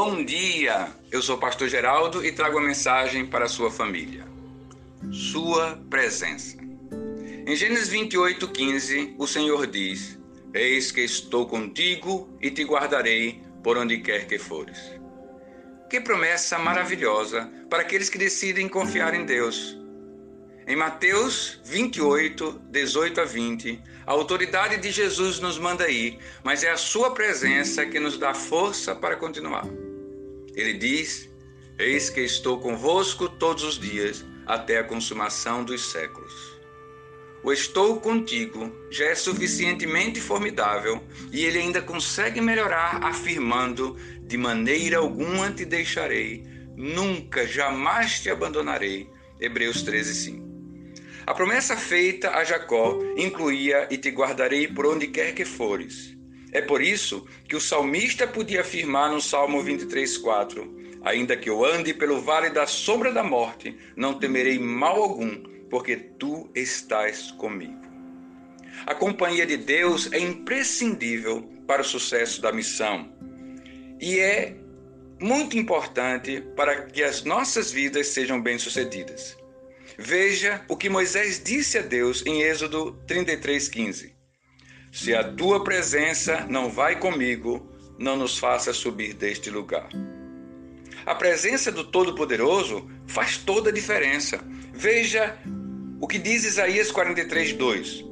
Bom dia! Eu sou o pastor Geraldo e trago a mensagem para a sua família. Sua presença. Em Gênesis 28:15, o Senhor diz: Eis que estou contigo e te guardarei por onde quer que fores. Que promessa maravilhosa para aqueles que decidem confiar em Deus. Em Mateus 28, 18 a 20, a autoridade de Jesus nos manda ir, mas é a sua presença que nos dá força para continuar. Ele diz: Eis que estou convosco todos os dias, até a consumação dos séculos. O estou contigo já é suficientemente formidável e ele ainda consegue melhorar afirmando: de maneira alguma te deixarei, nunca, jamais te abandonarei. Hebreus 13, 5. A promessa feita a Jacó incluía e te guardarei por onde quer que fores. É por isso que o salmista podia afirmar no Salmo 23:4: Ainda que eu ande pelo vale da sombra da morte, não temerei mal algum, porque tu estás comigo. A companhia de Deus é imprescindível para o sucesso da missão e é muito importante para que as nossas vidas sejam bem-sucedidas. Veja o que Moisés disse a Deus em Êxodo 33:15. Se a tua presença não vai comigo, não nos faça subir deste lugar. A presença do Todo-Poderoso faz toda a diferença. Veja o que diz Isaías 43:2.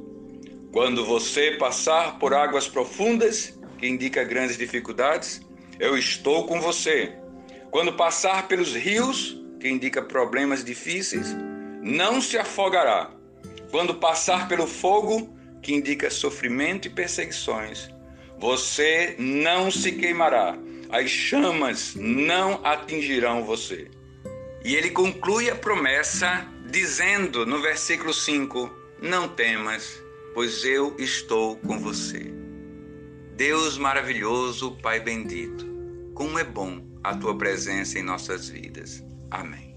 Quando você passar por águas profundas, que indica grandes dificuldades, eu estou com você. Quando passar pelos rios, que indica problemas difíceis, não se afogará. Quando passar pelo fogo, que indica sofrimento e perseguições, você não se queimará, as chamas não atingirão você. E ele conclui a promessa dizendo no versículo 5: Não temas, pois eu estou com você. Deus maravilhoso, Pai bendito, como é bom a tua presença em nossas vidas. Amém.